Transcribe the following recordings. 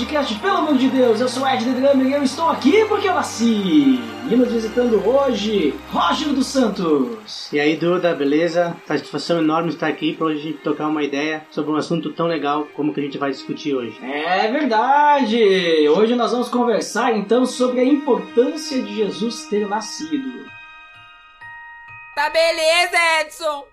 Podcast, pelo amor de Deus, eu sou Ed The Drummer e eu estou aqui porque eu nasci. E nos visitando hoje, Roger dos Santos. E aí, Duda, beleza? Satisfação enorme estar aqui para hoje a gente tocar uma ideia sobre um assunto tão legal como que a gente vai discutir hoje. É verdade! Hoje nós vamos conversar então sobre a importância de Jesus ter nascido. Tá beleza, Edson!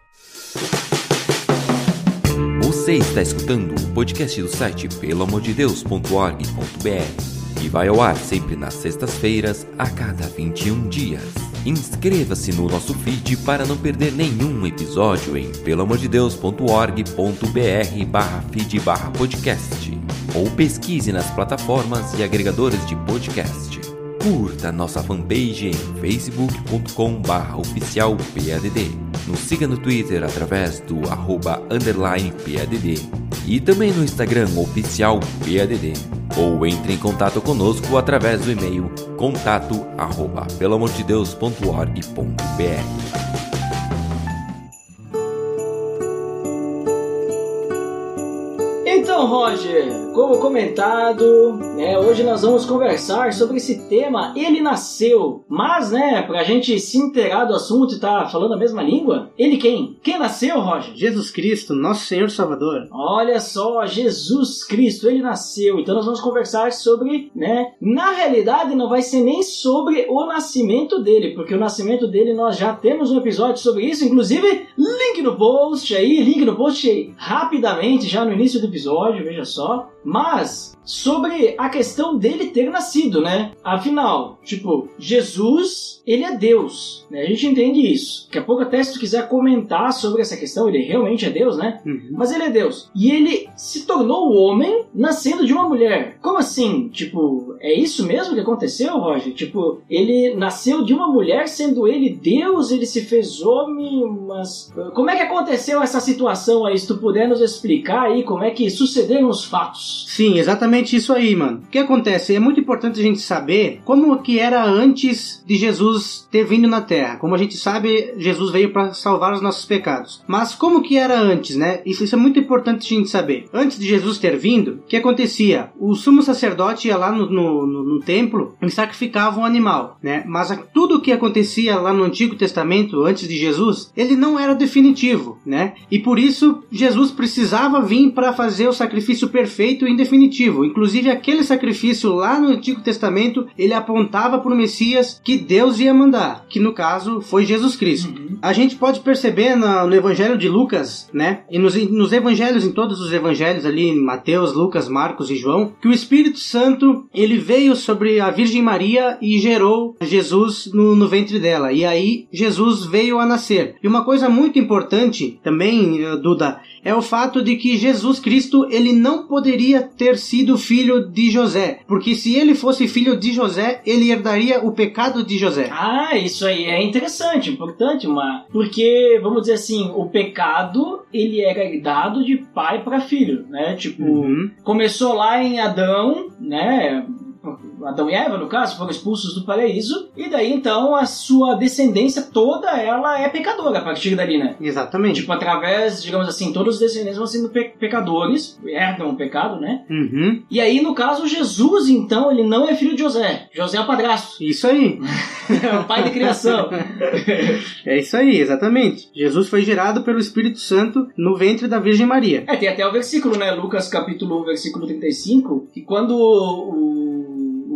Você está escutando o podcast do site pelamordedeus.org.br e vai ao ar sempre nas sextas-feiras, a cada 21 dias. Inscreva-se no nosso feed para não perder nenhum episódio em pelamordedeus.org.br barra feed barra podcast ou pesquise nas plataformas e agregadores de podcast. Curta nossa fanpage em facebook.com barra oficial PADD. Nos siga no Twitter através do arroba underline PADD e também no Instagram oficial PADD. Ou entre em contato conosco através do e-mail contato arroba pelamordedeus.org.br. Roger, como comentado, né, hoje nós vamos conversar sobre esse tema Ele Nasceu. Mas, né, pra gente se inteirar do assunto e tá falando a mesma língua, ele quem? Quem nasceu, Roger? Jesus Cristo, nosso Senhor Salvador. Olha só, Jesus Cristo, ele nasceu. Então nós vamos conversar sobre, né, na realidade não vai ser nem sobre o nascimento dele, porque o nascimento dele nós já temos um episódio sobre isso, inclusive link no post aí, link no post aí, rapidamente, já no início do episódio, veja só. Mas sobre a questão dele ter nascido, né? Afinal, tipo, Jesus, ele é Deus, né? A gente entende isso. Daqui a pouco até se tu quiser comentar sobre essa questão, ele realmente é Deus, né? Uhum. Mas ele é Deus. E ele se tornou homem nascendo de uma mulher. Como assim? Tipo, é isso mesmo que aconteceu, Roger? Tipo, ele nasceu de uma mulher sendo ele Deus, ele se fez homem, mas como é que aconteceu essa situação aí? Se tu puder nos explicar aí como é que sucederam os fatos. Sim, exatamente isso aí, mano. O que acontece? É muito importante a gente saber como que era antes de Jesus ter vindo na Terra. Como a gente sabe, Jesus veio para salvar os nossos pecados. Mas como que era antes, né? Isso, isso é muito importante a gente saber. Antes de Jesus ter vindo, o que acontecia? O sumo sacerdote ia lá no, no, no, no templo e sacrificava um animal, né? Mas tudo o que acontecia lá no Antigo Testamento, antes de Jesus, ele não era definitivo, né? E por isso, Jesus precisava vir para fazer o sacrifício perfeito e definitivo. Inclusive, aquele sacrifício lá no Antigo Testamento, ele apontava para o Messias que Deus ia mandar, que no caso foi Jesus Cristo. Uhum. A gente pode perceber no, no Evangelho de Lucas, né? E nos, nos Evangelhos, em todos os Evangelhos ali, em Mateus, Lucas, Marcos e João, que o Espírito Santo ele veio sobre a Virgem Maria e gerou Jesus no, no ventre dela. E aí Jesus veio a nascer. E uma coisa muito importante também, eh, Duda, é o fato de que Jesus Cristo ele não poderia ter sido filho de José, porque se ele fosse filho de José, ele herdaria o pecado de José. Ah, isso aí é interessante, importante, uma porque vamos dizer assim, o pecado ele era herdado de pai para filho, né? Tipo, Uhum. começou lá em Adão, né? Adão e Eva, no caso, foram expulsos do paraíso, e daí então a sua descendência toda ela é pecadora a partir dali, né? Exatamente. Tipo, através, digamos assim, todos os descendentes vão sendo pe- pecadores, herdam o pecado, né? Uhum. E aí, no caso, Jesus, então, ele não é filho de José. José é o padrasto, Isso aí. é o pai de criação. É isso aí, exatamente. Jesus foi gerado pelo Espírito Santo no ventre da Virgem Maria. É, tem até o versículo, né? Lucas capítulo 1, versículo 35, que quando o,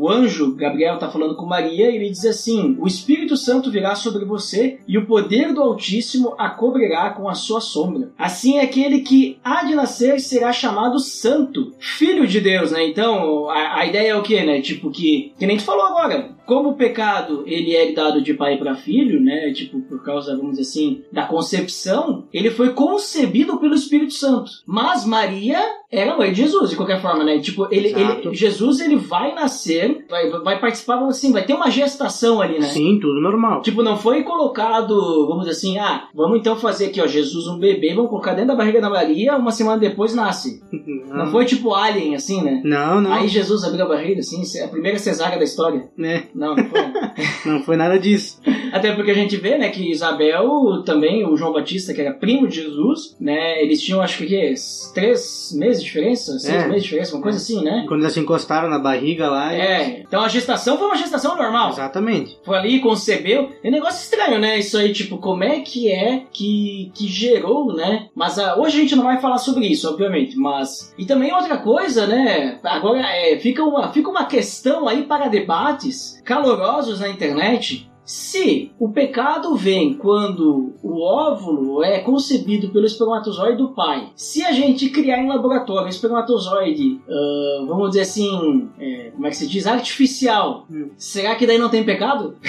o anjo Gabriel está falando com Maria, ele diz assim: O Espírito Santo virá sobre você e o poder do Altíssimo a cobrirá com a sua sombra. Assim, aquele que há de nascer será chamado Santo, Filho de Deus, né? Então, a, a ideia é o quê, né? Tipo, que, que nem tu falou agora, como o pecado ele é dado de pai para filho, né? Tipo, por causa, vamos dizer assim, da concepção, ele foi concebido pelo Espírito Santo. Mas Maria era mãe de Jesus, de qualquer forma, né? Tipo, ele, ele- Jesus ele vai nascer, vai, vai participar, assim, vai ter uma gestação ali, né? Sim, tudo normal. Tipo, não foi colocado, vamos dizer assim, ah, vamos então fazer aqui, ó, Jesus um bebê, vamos colocar dentro da barriga da Maria, uma semana depois nasce. Não foi tipo Alien, assim, né? Não, não. Aí Jesus abriu a barriga, assim, a primeira cesárea da história. É, Não, não foi. não foi nada disso. Até porque a gente vê, né, que Isabel também, o João Batista, que era primo de Jesus, né, eles tinham, acho que, que três meses de diferença, seis É. meses de diferença, uma coisa assim, né? Quando eles se encostaram na barriga lá. É, então a gestação foi uma gestação normal. Exatamente. Foi ali, concebeu. É um negócio estranho, né? Isso aí, tipo, como é que é que, que gerou, né? Mas ah, hoje a gente não vai falar sobre isso, obviamente. Mas. E também outra coisa, né? Agora é, fica, uma, fica uma questão aí para debates calorosos na internet. Se o pecado vem quando o óvulo é concebido pelo espermatozoide do pai, se a gente criar em laboratório um espermatozoide, ah, vamos dizer assim, é, como é que se diz? Artificial, Hum. será que daí não tem pecado?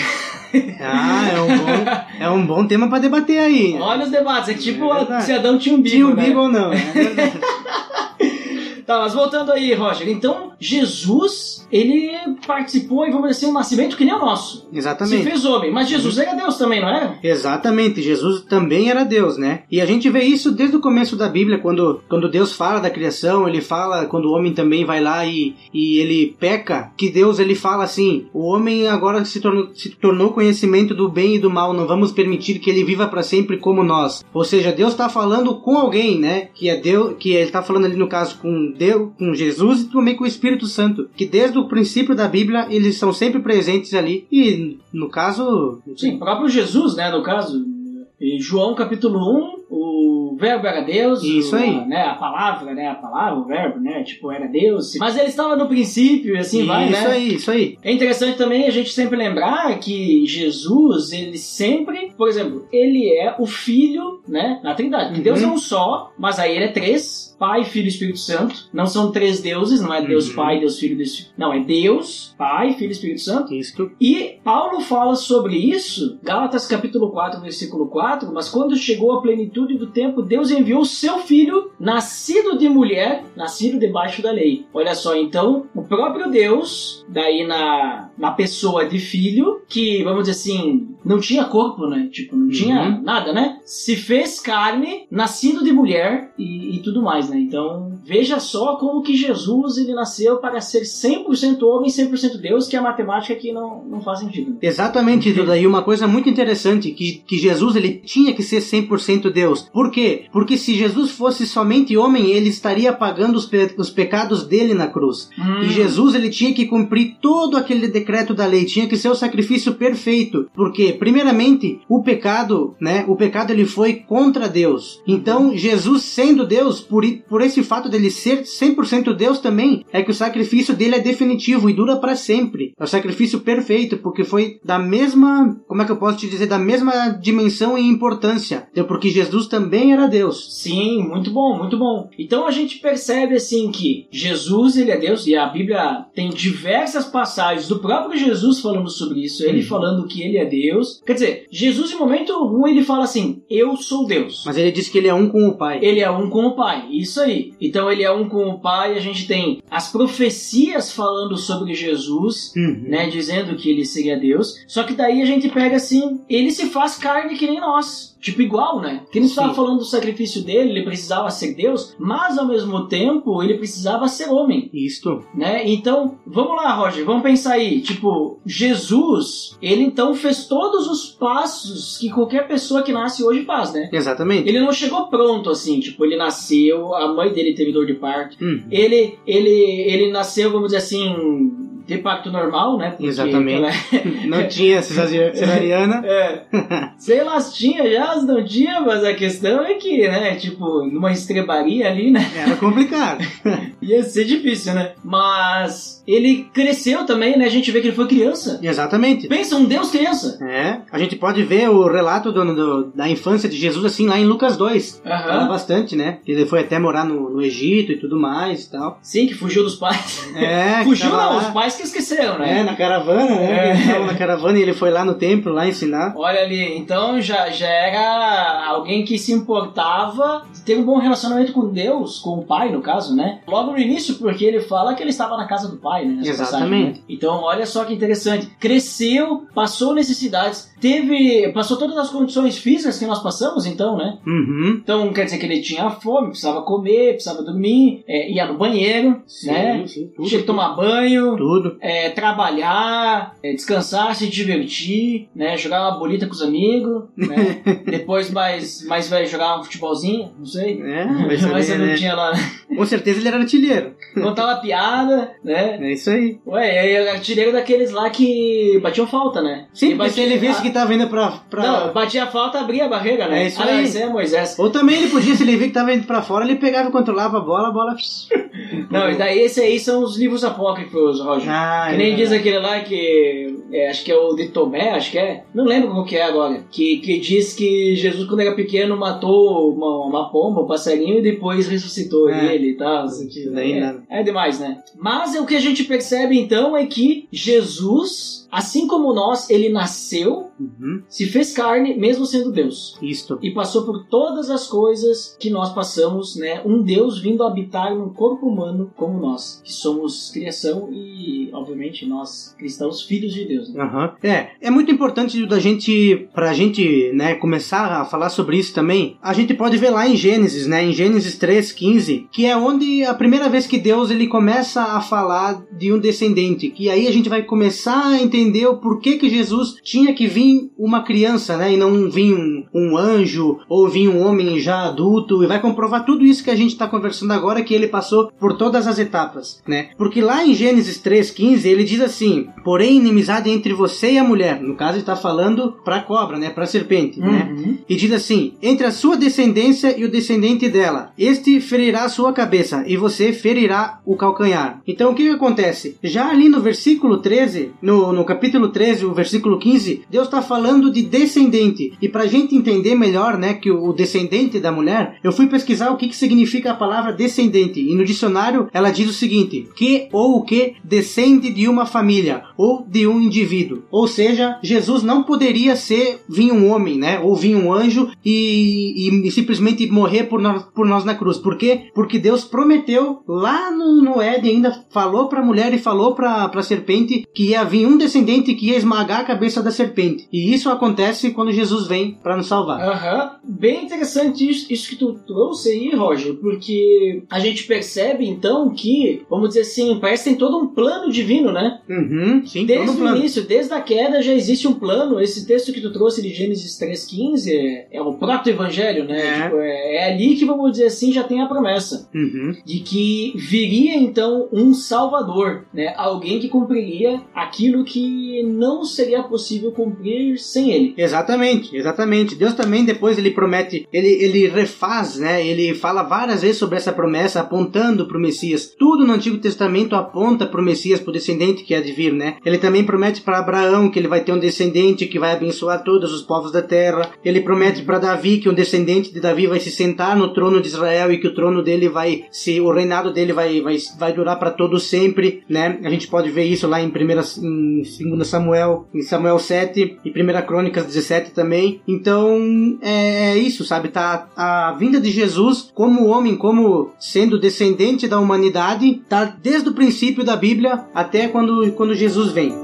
Ah, é um bom, é um bom tema pra debater aí. Olha os debates, é tipo É se Adão tinha um bico, Tinha um né? bico ou não? É. Tá, mas voltando aí, Roger. Então, Jesus, ele participou, e vamos dizer assim, um nascimento que nem o nosso. Se Exatamente. fez homem. Mas Jesus era Deus também, não era? Exatamente, Jesus também era Deus, né? E a gente vê isso desde o começo da Bíblia, quando, quando Deus fala da criação, ele fala, quando o homem também vai lá e, e ele peca, que Deus ele fala assim: o homem agora se tornou, se tornou conhecimento do bem e do mal, não vamos permitir que ele viva para sempre como nós. Ou seja, Deus está falando com alguém, né? Que é Deus, que ele está falando ali no caso com Deus, com Jesus e também com o Espírito Santo, que desde o princípio da Bíblia eles são sempre presentes ali. E no caso, Sim, o próprio Jesus, né, no caso. Em João capítulo 1, o verbo era Deus. Isso o- aí. Né, a palavra, né, a palavra, o verbo, né, tipo, era Deus. Mas ele estava no princípio e assim vai, isso né? aí, isso aí. É interessante também a gente sempre lembrar que Jesus, ele sempre, por exemplo, ele é o filho, né, na Trindade. Uhum. Deus é um só, mas aí ele é três, Pai, Filho e Espírito Santo. Não são três deuses, não é Deus Uhum. Pai, Deus Filho, Deus Filho. Não, é Deus, Pai, Filho e Espírito Santo. Isto. E Paulo fala sobre isso, Gálatas capítulo 4, versículo 4, mas quando chegou a plenitude do tempo, Deus enviou o seu filho, nascido de mulher, nascido debaixo da lei. Olha só, então, o próprio Deus, daí na, na pessoa de filho, que, vamos dizer assim, não tinha corpo, né? Tipo, não tinha Uhum. nada, né? Se fez carne, nascido de mulher e, e tudo mais, né? Então, veja só como que Jesus, ele nasceu para ser 100% homem, 100% Deus, que é a matemática que não, não faz sentido. Exatamente, Duda. E uma coisa muito interessante, que, que Jesus ele tinha que ser 100% Deus. Por quê? Porque se Jesus fosse somente homem, ele estaria pagando os, pe- os pecados dele na cruz. Hum. E Jesus ele tinha que cumprir todo aquele decreto da lei, tinha que ser o sacrifício perfeito, porque primeiramente o pecado, né, o pecado ele foi contra Deus. Então Jesus sendo Deus, por, por esse fato dele ser 100% Deus também, é que o sacrifício dele é definitivo e dura para sempre. É o sacrifício perfeito, porque foi da mesma, como é que eu posso te dizer, da mesma dimensão e importância, Então, porque Jesus também era Deus. Sim, muito bom, muito bom. Então a gente percebe assim que Jesus ele é Deus e a Bíblia tem diversas passagens do próprio Jesus falando sobre isso, ele Uhum. falando que ele é Deus. Quer dizer, Jesus em momento algum ele fala assim: "Eu sou Deus". Mas ele disse que ele é um com o Pai. Ele é um com o Pai, isso aí. Então ele é um com o Pai, a gente tem as profecias falando sobre Jesus, Uhum. né, dizendo que ele seria Deus. Só que daí a gente pega assim, ele se faz carne que nem nós. Tipo igual, né? Que Sim. estava falando do sacrifício dele, ele precisava ser Deus, mas ao mesmo tempo ele precisava ser homem, Isto. né? Então, vamos lá, Roger, vamos pensar aí. Tipo, Jesus, ele então fez todos os passos que qualquer pessoa que nasce hoje faz, né? Exatamente. Ele não chegou pronto assim, tipo, ele nasceu, a mãe dele teve dor de parto. Uhum. Ele, ele, ele nasceu, vamos dizer assim, de parto normal, né? Porque Exatamente. Não tinha cesari- cesariana. É. Sei lá se tinha já, se não tinha, mas a questão é que, né, tipo, numa estrebaria ali, né, Era complicado. ia ser difícil, né? Mas ele cresceu também, né? A gente vê que ele foi criança. Exatamente. Pensa, um Deus criança. É, a gente pode ver o relato do- do- da infância de Jesus assim lá em Lucas 2. Fala Aham. bastante, né? Ele foi até morar no, no Egito e tudo mais e tal. Sim, que fugiu dos pais. É, fugiu não, lá. os pais que esqueceram, né? É, na caravana, né? É. Na caravana e ele foi lá no templo, lá ensinar. Olha ali, então já, já era alguém que se importava de ter um bom relacionamento com Deus, com o pai, no caso, né? Logo no início, porque ele fala que ele estava na casa do pai, né? Exatamente. passagem, né? Então, olha só que interessante. Cresceu, passou necessidades, teve. passou todas as condições físicas que nós passamos, então, né? Uhum. Então, quer dizer que ele tinha fome, precisava comer, precisava dormir, é, ia no banheiro, né? sim, tudo. Tinha que tomar banho, Tudo. é, trabalhar, é, descansar, se divertir, né? Jogar uma bolita com os amigos, né? Depois, mais, mais velho, jogar um futebolzinho, não sei. É, Mas eu não né? tinha lá. Com certeza ele era artilheiro. Contar uma piada, né? É isso aí. Ué, eu artilheiro daqueles lá que batiam falta, né? Sim, porque se ele visse que tava indo pra. pra... Não, batia falta, abria a barreira, né? É isso aí. esse é Moisés. Ou também ele podia, se ele visse que tava indo pra fora, ele pegava e controlava a bola, a bola. Não, e daí esse aí são os livros apócrifos, Roger. Ah, Que é nem diz verdade. aquele lá que. é, acho que é o de Tomé, acho que é. Não lembro qual que é agora. Que, que diz que Jesus, quando era pequeno, matou uma, uma pomba, um passarinho, e depois ressuscitou É. ele e tal. Isso daí é, é demais, né? Mas é o que a gente percebe então é que Jesus, assim como nós, ele nasceu, Uhum. se fez carne, mesmo sendo Deus. Isto. E passou por todas as coisas que nós passamos, né? Um Deus vindo habitar num corpo humano como nós, que somos criação e, obviamente, nós cristãos, filhos de Deus. Né? Aham. É, é muito importante da gente, pra gente, né, começar a falar sobre isso também, a gente pode ver lá em Gênesis, né, em Gênesis 3:15, que é onde a primeira vez que Deus ele começa a falar de um descendente, que aí a gente vai começar a entender o porquê que Jesus tinha que vir uma criança, né, e não vir um, um anjo ou vir um homem já adulto, e vai comprovar tudo isso que a gente está conversando agora, que ele passou por todas as etapas, né? Porque lá em Gênesis 3:15 ele diz assim: "Porém inimizade entre você e a mulher", no caso ele está falando para a cobra, né, para a serpente, né? Uhum. E diz assim: entre a sua descendência e o descendente dela, este ferirá a sua cabeça e você ferirá o calcanhar. Então o que, que acontece? Já ali no versículo 13, no, no capítulo 13, o versículo 15, Deus está falando de descendente. E para a gente entender melhor, né, que o, descendente da mulher, eu fui pesquisar o que, que significa a palavra descendente. E no dicionário ela diz o seguinte: que ou o que descende de uma família ou de um indivíduo. Ou seja, Jesus não poderia ser vir um homem, né? Ou vir um anjo e, e- e simplesmente morrer por nós, por nós na cruz. Por quê? Porque Deus prometeu lá no, no Éden, ainda falou para a mulher e falou para a serpente que ia vir um descendente que ia esmagar a cabeça da serpente. E isso acontece quando Jesus vem para nos salvar. Aham. Bem interessante isso, isso que tu trouxe aí, Roger, porque a gente percebe então que, vamos dizer assim, parece que tem todo um plano divino, né? Uhum, sim, Desde o plano. início, desde a queda já existe um plano. Esse texto que tu trouxe de Gênesis 3,15 é, é o proto-evangelho, né? É. Tipo, é, é ali que, vamos dizer assim, já tem a promessa Uhum. de que viria então um Salvador, né? Alguém que cumpriria aquilo que não seria possível cumprir sem ele. Exatamente, exatamente. Deus também depois ele promete, ele, ele refaz, né? Ele fala várias vezes sobre essa promessa, apontando para o Messias. Tudo no Antigo Testamento aponta para o Messias, para o descendente que há de vir, né? Ele também promete para Abraão que ele vai ter um descendente que vai abençoar todos os povos da terra. Ele promete para Davi que um descendente de Davi vai se sentar no trono de Israel e que o trono dele vai se o reinado dele vai vai, vai durar para todo sempre, né? A gente pode ver isso lá em primeira em 2 Samuel, em Samuel 7 e 1 Crônicas 17 também. Então, é, é isso, sabe? Tá a vinda de Jesus como homem, como sendo descendente da humanidade, tá desde o princípio da Bíblia até quando quando Jesus vem.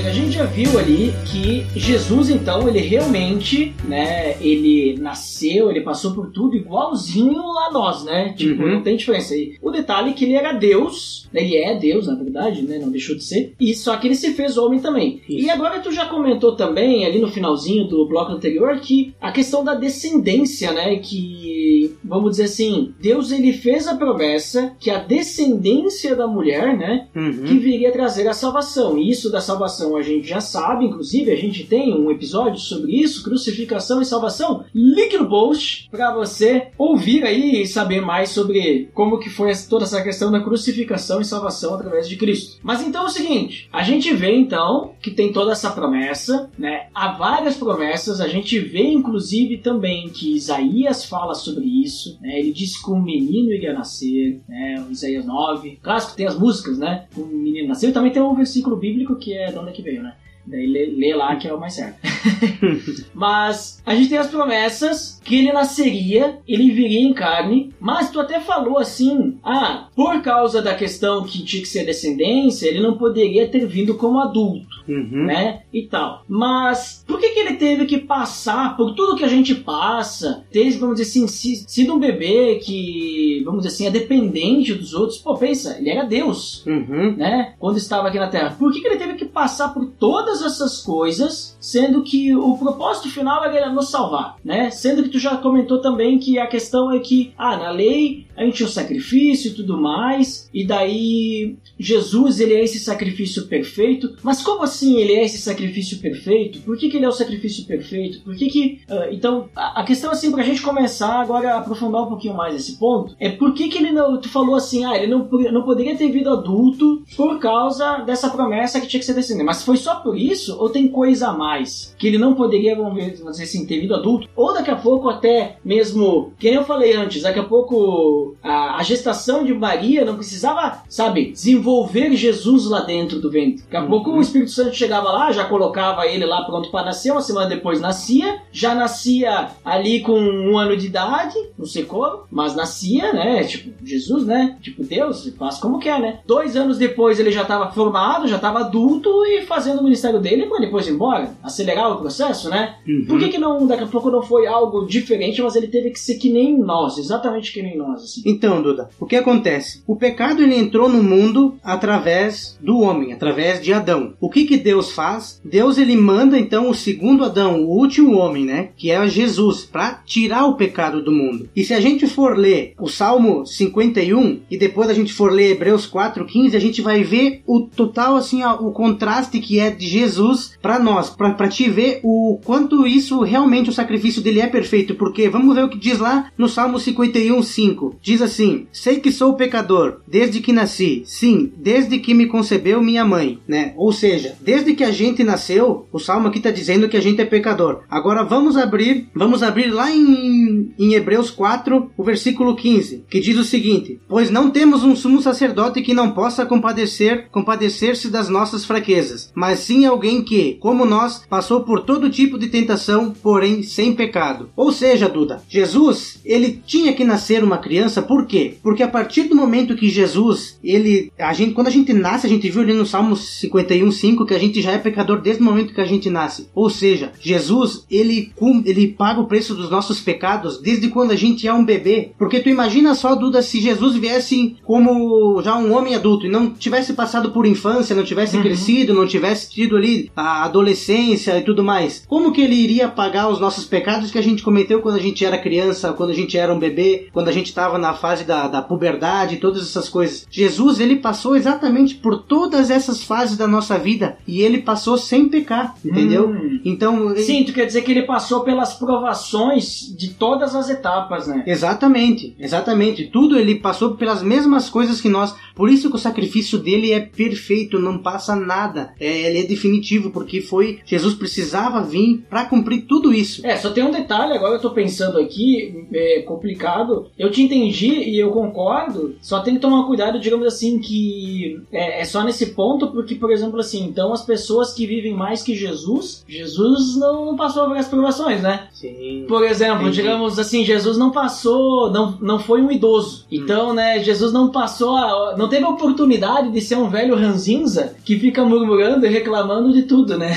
A gente já viu ali que Jesus, então, ele realmente, né, ele nasceu, ele passou por tudo igualzinho a nós, né? Tipo, Uhum. não tem diferença aí. O detalhe é que ele era Deus, né, ele é Deus, na verdade, né? Não deixou de ser. E só que ele se fez homem também. Isso. E agora tu já comentou também, ali no finalzinho do bloco anterior, que a questão da descendência, né? Que, vamos dizer assim, Deus ele fez a promessa que a descendência da mulher, né? Uhum. que viria trazer a salvação. E isso da salvação a gente já sabe, inclusive a gente tem um episódio sobre isso, crucificação e salvação. Link no post para você ouvir aí e saber mais sobre como que foi toda essa questão da crucificação e salvação através de Cristo. Mas então é o seguinte, a gente vê então que tem toda essa promessa, né? Há várias promessas, a gente vê inclusive também que Isaías fala sobre isso, né? Ele diz que um menino iria nascer, né? Isaías 9. Claro que tem as músicas, né? Um menino nasceu e também tem um versículo bíblico que é de onde é que veio, né? Daí lê, lê, lá que é o mais certo. mas a gente tem as promessas que ele nasceria, ele viria em carne, mas tu até falou assim: ah, por causa da questão que tinha que ser descendência, ele não poderia ter vindo como adulto, Uhum. né? E tal. Mas por que, que ele teve que passar por tudo que a gente passa, ter, vamos dizer assim, si- sido um bebê que, vamos dizer assim, é dependente dos outros? Pô, pensa, ele era Deus Uhum. né? Quando estava aqui na Terra. Por que, que ele teve que passar por todas essas coisas, sendo que o propósito final era nos salvar, né? Sendo que tu já comentou também que a questão é que, ah, na lei a gente tinha o sacrifício e tudo mais, e daí Jesus ele é esse sacrifício perfeito. Mas como assim ele é esse sacrifício perfeito? Por que, que ele é o sacrifício perfeito? Por que que ah, então a a questão assim pra gente começar agora a aprofundar um pouquinho mais esse ponto é por que que ele não tu falou assim ah ele não não poderia ter vindo adulto por causa dessa promessa que tinha que ser descendente mas foi só por isso ou tem coisa a mais que ele não poderia vamos dizer assim ter vindo adulto ou daqui a pouco até mesmo que nem eu falei antes daqui a pouco a, a gestação de Maria não precisava sabe desenvolver Jesus lá dentro do ventre daqui a Uhum. pouco o Espírito Santo chegava lá já colocava ele lá pronto para nascer uma semana depois nascia já nascia ali com um ano de idade, não sei como, mas nascia, né? Tipo, Jesus, né? Tipo, Deus, faz como quer, né? Dois anos depois ele já estava formado, já estava adulto e fazendo o ministério dele para depois ir embora, acelerar o processo, né? Uhum. Por que, que não, daqui a pouco não foi algo diferente, mas ele teve que ser que nem nós, exatamente que nem nós, Então, Duda, o que acontece? O pecado ele entrou no mundo através do homem, através de Adão. O que que Deus faz? Deus ele manda então o segundo Adão, o último homem, né, que é Jesus, para tirar o pecado do mundo. E se a gente for ler o Salmo 51 e depois a gente for ler Hebreus 4:15, a gente vai ver o total assim, ó, o contraste que é de Jesus para nós, para te ver o quanto isso realmente o sacrifício dele é perfeito, porque vamos ver o que diz lá no Salmo 51:5. Diz assim: "Sei que sou pecador desde que nasci, sim, desde que me concebeu minha mãe", né? Ou seja, desde que a gente nasceu, o salmo aqui está dizendo que a gente é pecador. Agora vamos abrir, vamos abrir lá em, em Hebreus 4, o versículo 15, que diz o seguinte: "Pois não temos um sumo sacerdote que não possa compadecer, compadecer-se das nossas fraquezas, mas sim alguém que, como nós, passou por todo tipo de tentação, porém sem pecado." Ou seja, Duda, Jesus, ele tinha que nascer uma criança, por quê? Porque a partir do momento que Jesus, ele, a gente, quando a gente nasce, a gente viu ali no Salmo 51:5 que a gente já é pecador desde o momento que a gente nasce. Ou seja, Jesus, ele ele paga o preço dos nossos pecados desde quando a gente é um bebê. Porque tu imagina só, Duda, se Jesus viesse como já um homem adulto e não tivesse passado por infância, não tivesse crescido, não tivesse tido ali a adolescência e tudo mais. Como que ele iria pagar os nossos pecados que a gente cometeu quando a gente era criança, quando a gente era um bebê, quando a gente estava na fase da, da puberdade, todas essas coisas? Jesus, ele passou exatamente por todas essas fases da nossa vida e ele passou sem pecar, entendeu? Hum. Então, ele- Sim, tu quer dizer que ele passou pelas provações de todas as etapas, né? Exatamente, exatamente. Tudo ele passou pelas mesmas coisas que nós. Por isso que o sacrifício dele é perfeito, não passa nada. É, ele é definitivo, porque foi. Jesus precisava vir para cumprir tudo isso. É, só tem um detalhe, agora eu tô pensando aqui, é complicado. Eu te entendi e eu concordo, só tem que tomar cuidado, digamos assim, que é, é só nesse ponto, porque, por exemplo, assim, então as pessoas que vivem mais que Jesus, Jesus não, passou por as provações, né? Sim. Por exemplo, Entendi. digamos assim, Jesus não passou, não, não foi um idoso. Então, né, Jesus não passou, a, não teve a oportunidade de ser um velho ranzinza que fica murmurando e reclamando de tudo, né?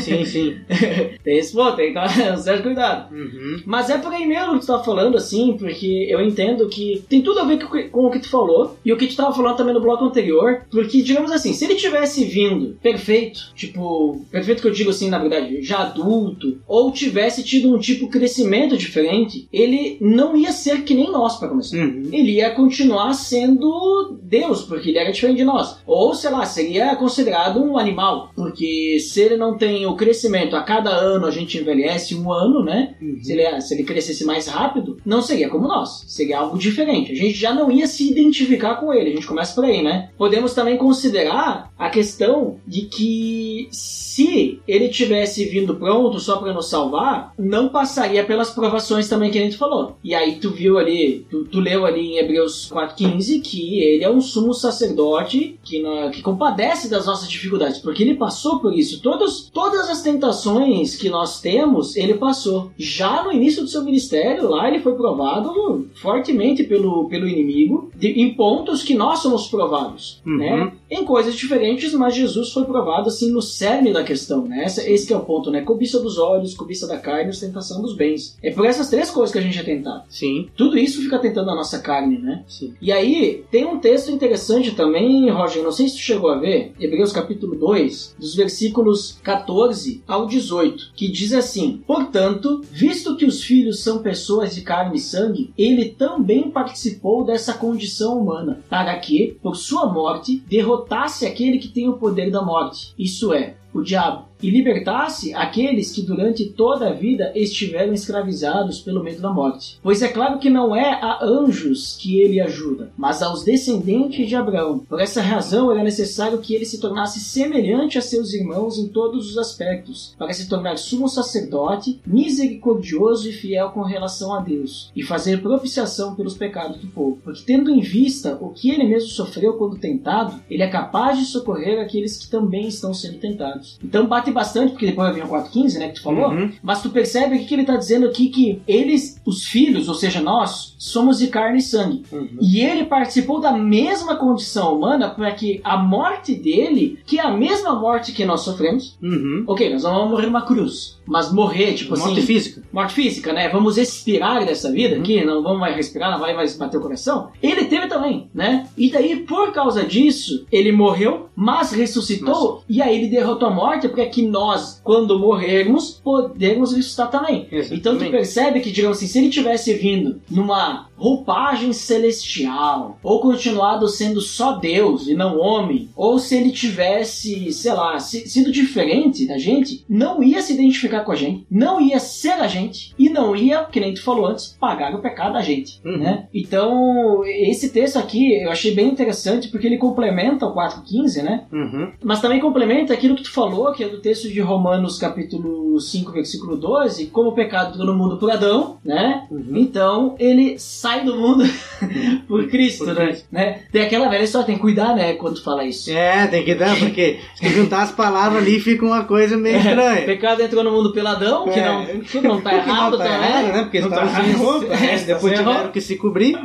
Sim, sim. tem esse ponto, tem que tomar um certo cuidado. Uhum. Mas é por aí mesmo que tu tá falando, assim, porque eu entendo que tem tudo a ver com, o que tu falou e o que tu tava falando também no bloco anterior, porque, digamos assim, se ele tivesse vindo perfeito, tipo, perfeito que eu digo assim, na verdade, já adulto, ou tivesse tido um tipo de crescimento diferente, ele não ia ser que nem nós para começar. Uhum. Ele ia continuar sendo Deus, porque ele era diferente de nós. Ou, sei lá, seria considerado um animal, porque se ele não tem o crescimento, a cada ano a gente envelhece um ano, né? Uhum. Se, ele, se ele crescesse mais rápido, não seria como nós, seria algo diferente. A gente já não ia se identificar com ele, a gente começa por aí, né? Podemos também considerar a questão de que se ele tivesse vindo pronto só para nos salvar, não passaria pelas provações também que a gente falou. E aí tu viu ali, tu, tu leu ali em Hebreus 4,15 que ele é um sumo sacerdote que, na- que compadece das nossas dificuldades, porque ele passou por isso. Todos, todas as tentações que nós temos, ele passou. Já no início do seu ministério, lá ele foi provado fortemente pelo, pelo inimigo, de- em pontos que nós somos provados, Uhum. né? Em coisas diferentes, mas Jesus foi provado assim no cerne da questão, né? Esse que é o ponto, né? Cobiça dos olhos, cobiça da carne ostentação dos bens. É por essas três coisas que a gente é tentado. Sim, Tudo isso fica tentando a nossa carne, né? sim. E aí, tem um texto interessante também, Roger, não sei se tu chegou a ver, Hebreus capítulo 2, dos versículos 14 ao 18, que diz assim: Portanto, visto que os filhos são pessoas de carne e sangue, ele também participou dessa condição humana, para que, por sua morte, derrotasse aquele que tem o poder da morte, isso é, o diabo, e libertasse aqueles que durante toda a vida estiveram escravizados pelo medo da morte. Pois é claro que não é a anjos que ele ajuda, mas aos descendentes de Abraão. Por essa razão era necessário que ele se tornasse semelhante a seus irmãos em todos os aspectos, para se tornar sumo sacerdote, misericordioso e fiel com relação a Deus, e fazer propiciação pelos pecados do povo. Porque tendo em vista o que ele mesmo sofreu quando tentado, ele é capaz de socorrer aqueles que também estão sendo tentados. Então bate bastante, porque depois vem o 4.15, né, que tu falou, Uhum. mas tu percebe aqui que ele está dizendo aqui que eles, os filhos, ou seja, nós, somos de carne e sangue. Uhum. E ele participou da mesma condição humana para que a morte dele, que é a mesma morte que nós sofremos, Uhum. ok, nós não vamos morrer numa cruz, mas morrer, tipo Morte assim, física. morte física, né? Vamos expirar dessa vida Uhum. aqui, não vamos mais respirar, não vai mais bater o coração. Ele teve também, né? E daí, por causa disso, ele morreu, mas ressuscitou, e aí ele derrotou a morte, para que nós, quando morrermos, podemos ressuscitar também. Então tu Exatamente. percebe que, digamos assim, se ele tivesse vindo numa roupagem celestial, ou continuado sendo só Deus e não homem, ou se ele tivesse, sei lá, sido diferente da gente, não ia se identificar com a gente, não ia ser a gente, e não ia, que nem tu falou antes, pagar o pecado da gente, Uhum. né? Então, esse texto aqui eu achei bem interessante porque ele complementa o 4.15, né? Uhum. Mas também complementa aquilo que tu falou, que é do texto de Romanos, capítulo 5, versículo 12, como o pecado entrou no mundo por Adão, né? Uhum. Então ele sai do mundo por Cristo, Por né? Cristo. né? Tem aquela velha história, tem que cuidar, né, quando fala isso. É, tem que dar, porque se juntar as palavras ali fica uma coisa meio estranha. Pecado entrou no mundo pelo Adão, que, É. não, que não tá Que errado não tá também. errado, né? Porque Não tá errado. né? É, depois tiveram que se cobrir.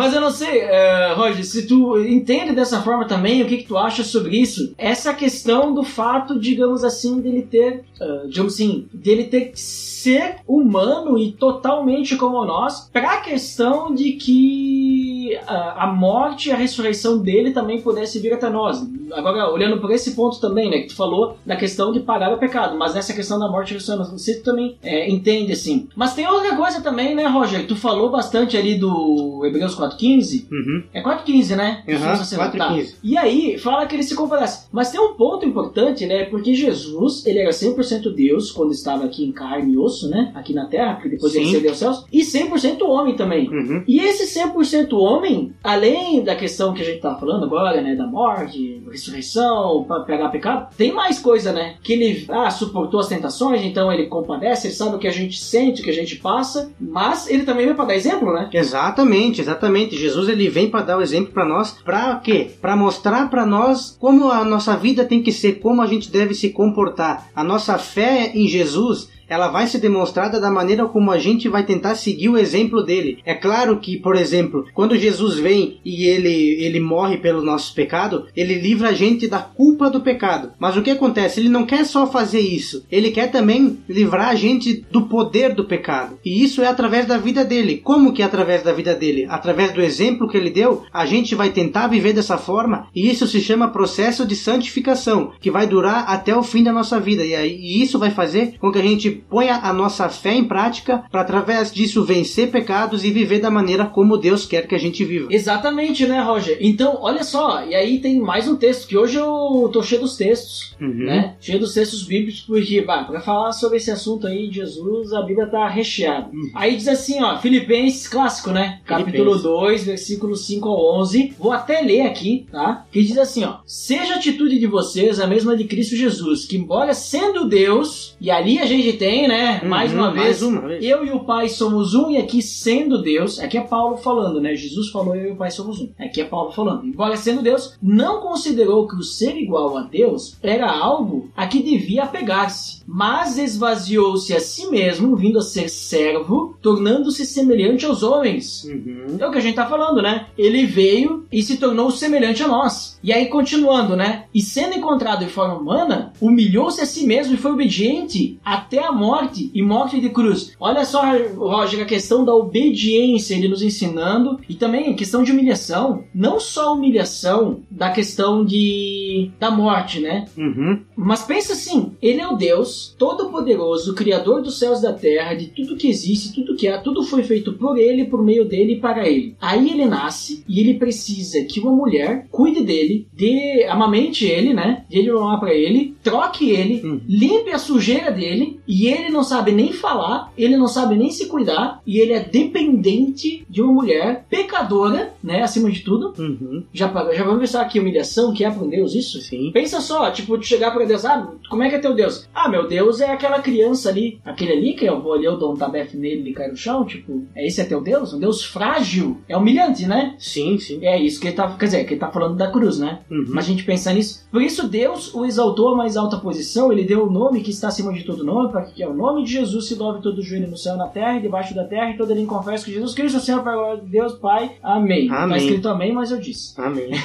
Mas eu não sei, eh, Roger, se tu entende dessa forma também, o que, que tu acha sobre isso? Essa questão do fato, digamos assim, dele ter, ah, digamos assim, dele ter que ser humano e totalmente como nós, para a questão de que a morte e a ressurreição dele também pudesse vir até nós. Agora, olhando por esse ponto também, né, que tu falou da questão de pagar o pecado, mas nessa questão da morte e ressurreição, tu também eh, entende assim. Mas tem outra coisa também, né, Roger? Tu falou bastante ali do Hebreus 4.15, Uhum. é 4,15, né? Tá. 4,15. E aí, fala que ele se compadece. Mas tem um ponto importante, né? Porque Jesus, ele era 100% Deus quando estava aqui em carne e osso, né? Aqui na terra, porque depois ele Sim. cedeu aos céus. E 100% homem também. Uhum. E esse 100% homem, além da questão que a gente tá falando agora, né, da morte, ressurreição, pegar pecado, tem mais coisa, né? Que ele ah, suportou as tentações, então ele compadece, ele sabe o que a gente sente, o que a gente passa, mas ele também veio para dar exemplo, né? Exatamente, exatamente. Jesus ele vem para dar o exemplo para nós, para quê? Para mostrar para nós como a nossa vida tem que ser, como a gente deve se comportar. A nossa fé em Jesus ela vai ser demonstrada da maneira como a gente vai tentar seguir o exemplo dele. É claro que, por exemplo, quando Jesus vem e ele, ele morre pelo nosso pecado, ele livra a gente da culpa do pecado. Mas o que acontece? Ele não quer só fazer isso, ele quer também livrar a gente do poder do pecado. E isso é através da vida dele. Como que é através da vida dele? Através do exemplo que ele deu, a gente vai tentar viver dessa forma, e isso se chama processo de santificação, que vai durar até o fim da nossa vida. E, aí, e isso vai fazer com que a gente ponha a nossa fé em prática para através disso vencer pecados e viver da maneira como Deus quer que a gente viva. Exatamente, né, Roger? Então, olha só, e aí tem mais um texto, que hoje eu tô cheio dos textos, Uhum. né? Cheio dos textos bíblicos, porque, bah, pra falar sobre esse assunto aí de Jesus, a Bíblia tá recheada. Aí diz assim, ó, Filipenses, clássico, né? Capítulo Filipenses. 2, versículos 5 ao 11. Vou até ler aqui, tá? Que diz assim, ó: Seja a atitude de vocês a mesma de Cristo Jesus, que embora sendo Deus, e ali a gente tem, né, mais Uhum, uma vez, mais uma vez. eu e o Pai somos um, e aqui sendo Deus, aqui é Paulo falando, né? Jesus falou, eu e o Pai somos um. Aqui é Paulo falando. Embora sendo Deus, não considerou que o ser igual a Deus era algo a que devia apegar-se, mas esvaziou-se a si mesmo, vindo a ser servo, tornando-se semelhante aos homens. Uhum. É o que a gente tá falando, né? Ele veio e se tornou semelhante a nós. E aí, continuando, né? E sendo encontrado em forma humana, humilhou-se a si mesmo e foi obediente até a morte e morte de cruz. Olha só, Roger, a questão da obediência, ele nos ensinando, e também a questão de humilhação. Não só a humilhação da questão de da morte, né? Uhum. Mas pensa assim, ele é o Deus todo-poderoso, criador dos céus e da terra, de tudo que existe, tudo que há, tudo foi feito por ele, por meio dele e para ele. Aí ele nasce e ele precisa que uma mulher cuide dele, dê amamente ele, né? Dê de mamar para ele, troque ele, Hum. limpe a sujeira dele e ele não sabe nem falar, ele não sabe nem se cuidar e ele é dependente de uma mulher pecadora, né? Acima de tudo. Uhum. Já, já vamos pensar que humilhação que é para um Deus isso? Sim. Pensa só, tipo, de chegar pra Deus, ah, como é que é teu Deus? Ah, meu Deus é aquela criança ali, aquele ali que eu vou ali, eu dou um tabef nele e cai no chão, tipo, é esse é teu Deus? Um Deus frágil? É humilhante, né? Sim, sim. É isso que ele tá, quer dizer, que ele tá falando da cruz, né? Uhum. Mas a gente pensa nisso. Por isso Deus o exaltou a mais alta posição, ele deu o nome que está acima de todo nome, para que é o nome de Jesus se dobre todo o joelho no céu, na terra e debaixo da terra, e todo ele confessa que Jesus Cristo é o Senhor para glória de Deus Pai. Amém. Tá Amém. escrito amém, mas eu disse. Amém.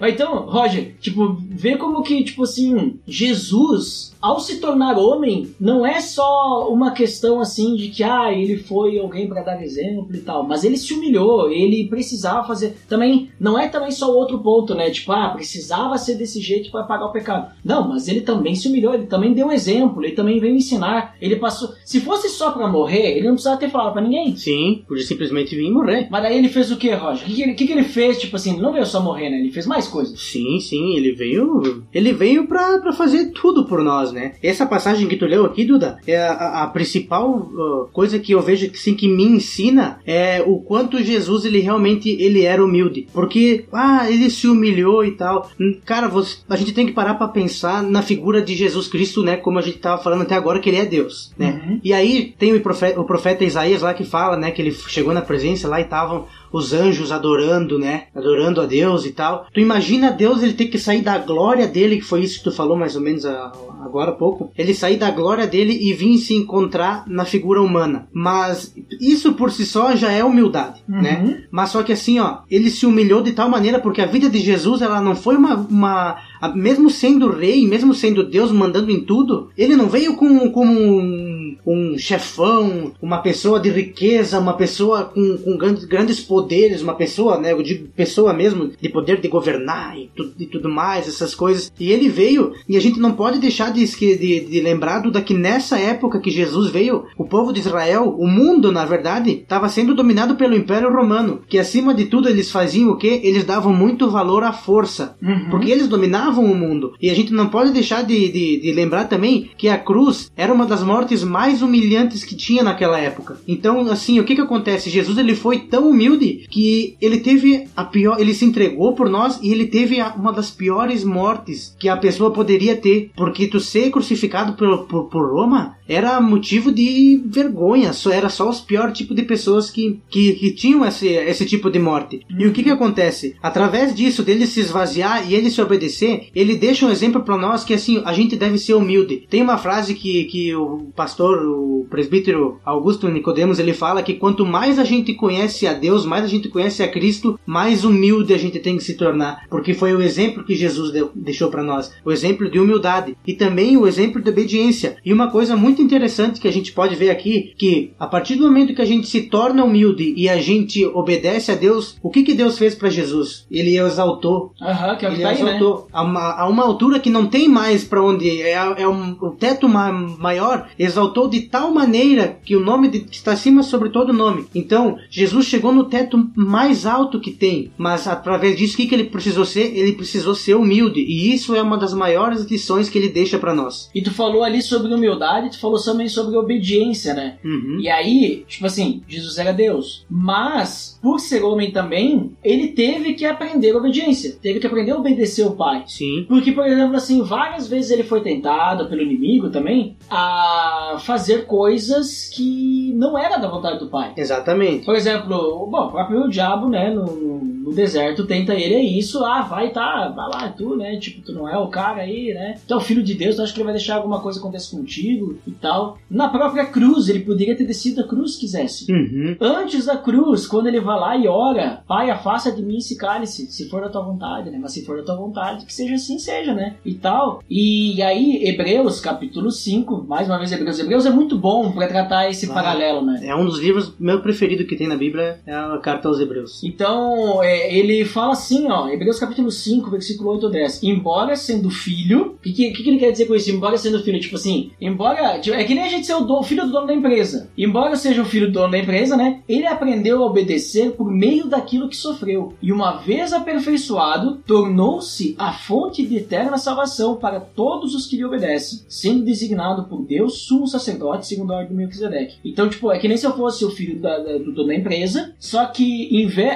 Então, Roger, tipo, vê como que, tipo assim, Jesus, ao se tornar homem, não é só uma questão assim de que, ah, ele foi alguém para dar exemplo e tal, mas ele se humilhou, ele precisava fazer. Também, não é também só o outro ponto, né? Tipo, ah, precisava ser desse jeito para pagar o pecado. Não, mas ele também se humilhou, ele também deu um exemplo, ele também veio ensinar, ele passou. Se fosse só para morrer, ele não precisava ter falado para ninguém. Sim, podia simplesmente vir e morrer. Mas daí ele fez o que, Roger? O que, que, ele, que que ele fez? Tipo assim, ele não veio só morrer, né? Ele fez mais coisas. Sim, sim, ele veio. Ele veio pra, pra fazer tudo por nós, né? Essa passagem que tu leu aqui, Duda, é a, a principal uh, coisa que eu vejo que, assim, que me ensina é o quanto Jesus ele realmente ele era humilde. Porque, ah, ele se humilhou e tal. Hum, Cara, você- a gente tem que parar pra pensar na figura de Jesus Cristo, né? Como a gente tava falando até agora, que ele é Deus, né? Uhum. E aí tem o profeta, o profeta Isaías lá que fala, né? Que ele chegou na presença lá e estavam os anjos adorando, né? Adorando a Deus e tal. Tu imagina Deus ele ter que sair da glória dele, que foi isso que tu falou mais ou menos agora há pouco. Ele sair da glória dele e vir se encontrar na figura humana. Mas isso por si só já é humildade, Uhum. né? Mas só que assim, ó, ele se humilhou de tal maneira porque a vida de Jesus, ela não foi uma, uma mesmo sendo rei, mesmo sendo Deus mandando em tudo, ele não veio com, como um, um chefão, uma pessoa de riqueza, uma pessoa com, com grandes, grandes poderes, uma pessoa, né, eu digo pessoa mesmo, de poder de governar e, tu, e tudo mais, essas coisas. E ele veio, e a gente não pode deixar de, de, de lembrar Duda, que nessa época que Jesus veio, o povo de Israel, o mundo, na verdade, estava sendo dominado pelo Império Romano, que acima de tudo eles faziam o quê? Eles davam muito valor à força. Uhum. Porque eles dominavam o mundo. E a gente não pode deixar de, de, de lembrar também que a cruz era uma das mortes mais humilhantes que tinha naquela época. Então, assim, o que que acontece? Jesus ele foi tão humilde que ele teve a pior, ele se entregou por nós e ele teve uma das piores mortes que a pessoa poderia ter, porque tu ser crucificado por, por, por Roma era motivo de vergonha, só era só os piores tipos de pessoas que, que, que tinham esse, esse tipo de morte. E o que que acontece? Através disso, dele se esvaziar e ele se obedecer, ele deixa um exemplo para nós que assim, a gente deve ser humilde. Tem uma frase que, que o pastor, o presbítero Augusto Nicodemos, ele fala que quanto mais a gente conhece a Deus, mais a gente conhece a Cristo, mais humilde a gente tem que se tornar, porque foi o exemplo que Jesus deu, deixou para nós, o exemplo de humildade e também o exemplo de obediência. E uma coisa muito interessante que a gente pode ver aqui, que a partir do momento que a gente se torna humilde e a gente obedece a Deus, o que que Deus fez para Jesus? Ele exaltou. Aham, que é o que Ele tá aí, né? exaltou a, uma, a uma altura que não tem mais para onde é, é um, o teto ma- maior exaltou de tal maneira que o nome de, está acima sobre todo nome. Então Jesus chegou no teto mais alto que tem, mas através disso o que, que ele precisou ser? Ele precisou ser humilde e isso é uma das maiores lições que ele deixa para nós. E tu falou ali sobre humildade, tu falou também sobre obediência, né? Uhum. E aí, tipo assim, Jesus era Deus. Mas, por ser homem também, ele teve que aprender obediência. Teve que aprender a obedecer o Pai. Sim. Porque, por exemplo, assim, várias vezes ele foi tentado pelo inimigo também a fazer coisas que não era da vontade do Pai. Exatamente. Por exemplo, bom, o próprio diabo, né, no, no- deserto tenta ele, é isso, ah, vai, tá, vai lá, tu, né, tipo, tu não é o cara aí, né, tu é o filho de Deus, tu acha que ele vai deixar alguma coisa acontecer contigo e tal. Na própria cruz, ele poderia ter descido a cruz se quisesse. Uhum. Antes da cruz, quando ele vai lá e ora, Pai, afasta de mim esse cálice, se for da tua vontade, né? Mas se for da tua vontade, que seja assim, seja, né? E tal. E aí, Hebreus, capítulo 5, mais uma vez Hebreus. Hebreus é muito bom pra tratar esse Ah. paralelo, né? É um dos livros meu preferido que tem na Bíblia, é a carta aos Hebreus. Então, é, ele fala assim, ó, Hebreus capítulo 5, versículo 8 ou 10. Embora sendo filho, o que, que, que ele quer dizer com isso? Embora sendo filho, tipo assim, embora. tipo, é que nem a gente ser o, do- o filho do dono da empresa. Embora seja o filho do dono da empresa, né? Ele aprendeu a obedecer por meio daquilo que sofreu. E uma vez aperfeiçoado, tornou-se a fonte de eterna salvação para todos os que lhe obedecem, sendo designado por Deus sumo sacerdote segundo a ordem do Melquisedeque. Então, tipo, é que nem se eu fosse o filho da- da- do dono da empresa, só que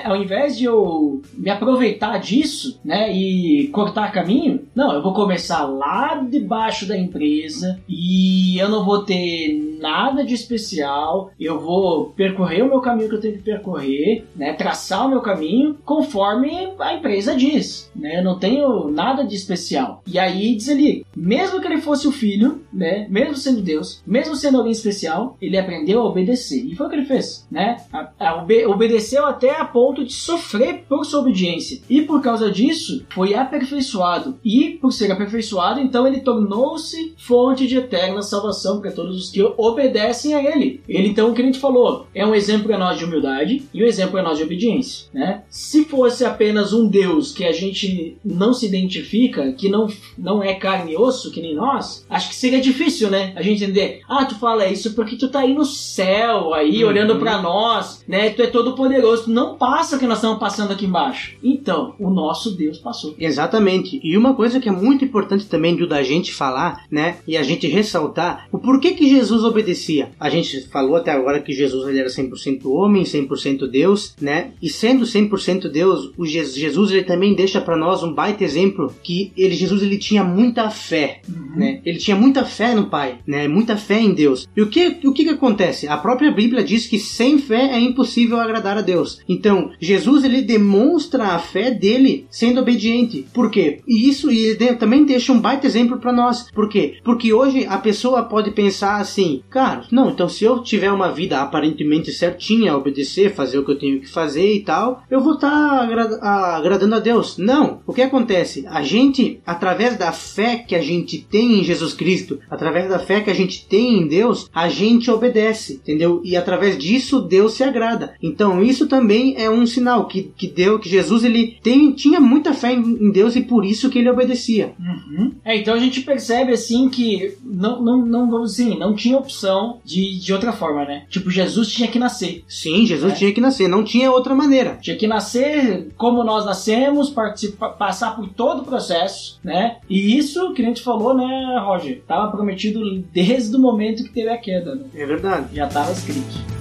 ao invés de eu me aproveitar disso, né, e cortar caminho, não, eu vou começar lá debaixo da empresa e eu não vou ter nada de especial, eu vou percorrer o meu caminho que eu tenho que percorrer, né, traçar o meu caminho conforme a empresa diz, né, eu não tenho nada de especial. E aí diz ali, mesmo que ele fosse o filho, né, mesmo sendo Deus, mesmo sendo alguém especial, ele aprendeu a obedecer. E foi o que ele fez, né? A- a obe- obedeceu até a ponto de sofrer por sua obediência. E por causa disso, foi aperfeiçoado. E por ser aperfeiçoado, então ele tornou-se fonte de eterna salvação para todos os que obedecem a ele. Ele, então, o que a gente falou, é um exemplo para nós de humildade e um exemplo para nós de obediência, né? Se fosse apenas um Deus que a gente não se identifica, que não, não é carne e osso, que nem nós, acho que seria difícil, né? A gente entender, ah, tu fala isso porque tu tá aí no céu, aí, Uhum. olhando para nós, né? Tu é todo poderoso, tu não passa o que nós estamos passando aqui embaixo. Então, o nosso Deus passou. Exatamente. E uma coisa que é muito importante também do da gente falar, né, e a gente ressaltar, o porquê que Jesus obedecia. A gente falou até agora que Jesus ele era 100% homem, 100% Deus, né? E sendo 100% Deus, o Je- Jesus ele também deixa para nós um baita exemplo que ele Jesus ele tinha muita fé, né? Ele tinha muita fé no Pai, né? Muita fé em Deus. E o que o que, que acontece? A própria Bíblia diz que sem fé é impossível agradar a Deus. Então, Jesus ele demonstra a fé dele sendo obediente. Por quê? E isso ele de- também deixa um baita exemplo para nós. Por quê? Porque hoje a pessoa pode pensar assim, cara, não, então se eu tiver uma vida aparentemente certinha, obedecer, fazer o que eu tenho que fazer e tal, eu vou estar agradando a Deus. Não. O que acontece? A gente, através da fé que a gente tem em Jesus Cristo, através da fé que a gente tem em Deus, a gente obedece, entendeu? E através disso Deus se agrada. Então isso também é um sinal que, que deu que Jesus ele tem, tinha muita fé em, Deus e por isso que ele obedecia. É, então a gente percebe assim que não, não, não vamos assim, não tinha opção de, de outra forma, né? Tipo, Jesus tinha que nascer. Sim, Jesus É. tinha que nascer, não tinha outra maneira. Tinha que nascer como nós nascemos, participar, passar por todo o processo, né? E isso, que a gente falou, né, Roger? Tava prometido desde o momento que teve a queda, né? É verdade. Já tava escrito.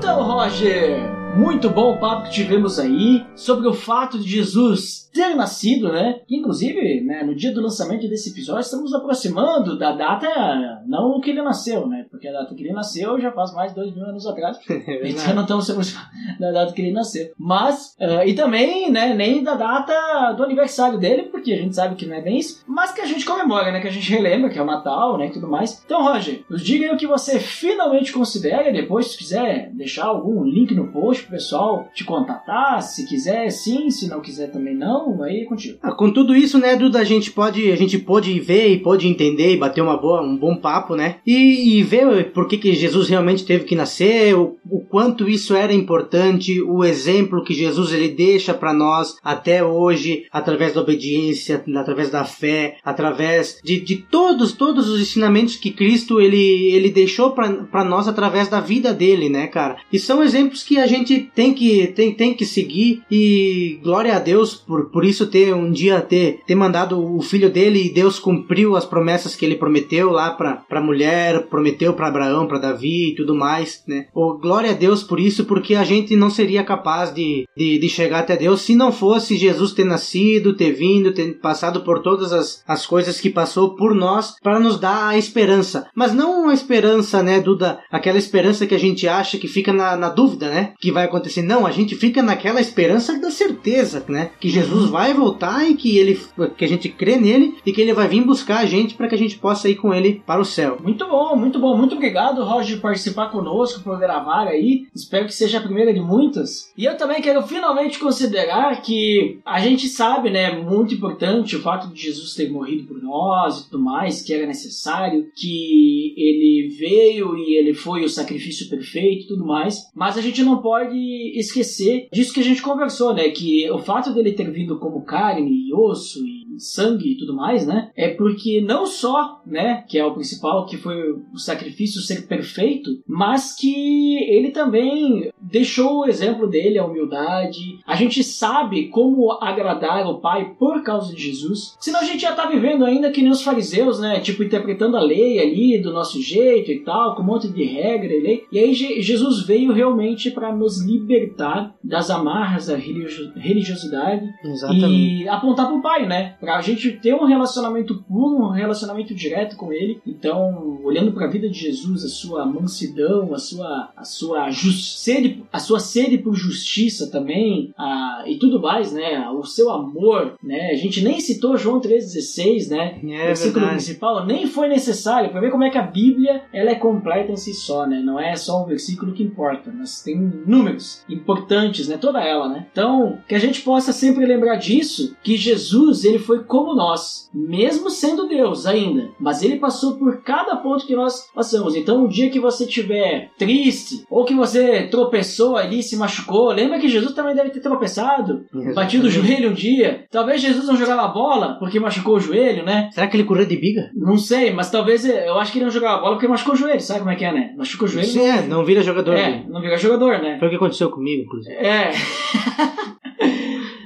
Então, Roger, Muito bom o papo que tivemos aí sobre o fato de Jesus ter nascido, né? Inclusive, né, no dia do lançamento desse episódio, estamos aproximando da data, não que ele nasceu, né? Porque a data que ele nasceu já faz mais de dois mil anos atrás. É então não estamos se aproximando da data que ele nasceu. Mas, uh, e também, né, nem da data do aniversário dele, porque a gente sabe que não é bem isso, mas que a gente comemora, né? Que a gente relembra, que é o Natal, né? E tudo mais. Então, Roger, nos diga aí o que você finalmente considera, depois, se quiser deixar algum link no post pro pessoal te contatar, se quiser sim, se não quiser também não, aí é contigo. Ah, com tudo isso, né, Duda, a gente pode, a gente pôde ver e pôde entender e bater uma boa, um bom papo, né? E, e ver por que, que Jesus realmente teve que nascer, o, o quanto isso era importante, o exemplo que Jesus ele deixa para nós até hoje, através da obediência, através da fé, através de, de todos, todos os ensinamentos que Cristo ele, ele deixou para nós através da vida dele, né, cara? E são exemplos que a gente tem que, tem, tem que seguir e glória a Deus por, por isso ter um dia ter, ter mandado o filho dele e Deus cumpriu as promessas que ele prometeu lá para a mulher, prometeu para Abraão, para Davi e tudo mais, né? Oh, glória a Deus por isso, porque a gente não seria capaz de, de, de chegar até Deus se não fosse Jesus ter nascido, ter vindo, ter passado por todas as, as coisas que passou por nós para nos dar a esperança. Mas não uma esperança, né, Duda? Aquela esperança que a gente acha que fica na, na dúvida, né? Que vai acontecer. Não, a gente fica naquela esperança da certeza, né? Que Jesus uhum. vai voltar e que ele que a gente crê nele e que ele vai vir buscar a gente para que a gente possa ir com ele para o céu. Muito bom, muito bom. Muito obrigado, Roger, por participar conosco, por gravar aí. Espero que seja a primeira de muitas. E eu também quero finalmente considerar que a gente sabe, né, muito importante o fato de Jesus ter morrido por nós e tudo mais, que era necessário, que ele veio e ele foi o sacrifício perfeito e tudo mais. Mas a gente não pode esquecer disso que a gente conversou, né, que o fato dele ter vindo como carne e osso e sangue e tudo mais, né? É porque não só, né, que é o principal, que foi o sacrifício ser perfeito, mas que ele também deixou o exemplo dele, a humildade. A gente sabe como agradar o Pai por causa de Jesus. Senão a gente já tá vivendo ainda que nem os fariseus, né? Tipo, interpretando a lei ali do nosso jeito e tal, com um monte de regra e lei. E aí Jesus veio realmente para nos libertar das amarras da religiosidade Exatamente. e apontar pro Pai, né? Pra a gente ter um relacionamento puro, um relacionamento direto com Ele. Então, olhando para a vida de Jesus, a sua mansidão, a sua, a sua sede, a sua sede por justiça também, a, e tudo mais, né? O seu amor, né? A gente nem citou João 3,16, né? É, versículo verdade. principal, nem foi necessário para ver como é que a Bíblia ela é completa em si só, né? Não é só um versículo que importa, mas tem números importantes, né? Toda ela, né? Então, que a gente possa sempre lembrar disso, que Jesus, ele foi como nós, mesmo sendo Deus ainda, mas ele passou por cada ponto que nós passamos. Então, o dia que você estiver triste ou que você tropeçou ali, se machucou, lembra que Jesus também deve ter tropeçado, Exatamente. batido o joelho um dia. Talvez Jesus não jogava bola porque machucou o joelho, né? Será que ele correu de biga? Não sei, mas talvez eu acho que ele não jogava bola porque machucou o joelho. Sabe como é que é, né? Machucou o joelho. Sim, é, não vira jogador. É, não vira jogador, né? Foi o que aconteceu comigo, inclusive. É.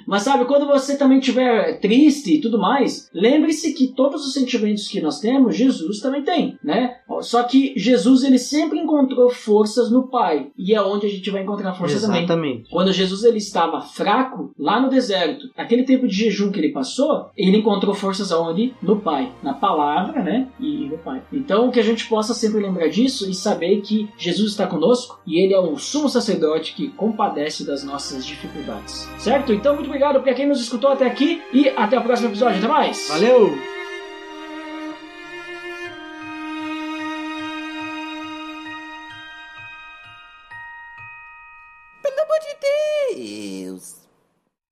Mas sabe, quando você também estiver triste e tudo mais, lembre-se que todos os sentimentos que nós temos, Jesus também tem, né? Só que Jesus ele sempre encontrou forças no Pai e é onde a gente vai encontrar forças Exatamente. também. Quando Jesus ele estava fraco lá no deserto, aquele tempo de jejum que ele passou, ele encontrou forças aonde? No Pai, na palavra, né? E no Pai. Então que a gente possa sempre lembrar disso e saber que Jesus está conosco e ele é o sumo sacerdote que compadece das nossas dificuldades. Certo? Então muito obrigado para quem nos escutou até aqui e até o próximo episódio. Até mais! Valeu! Pelo amor de Deus!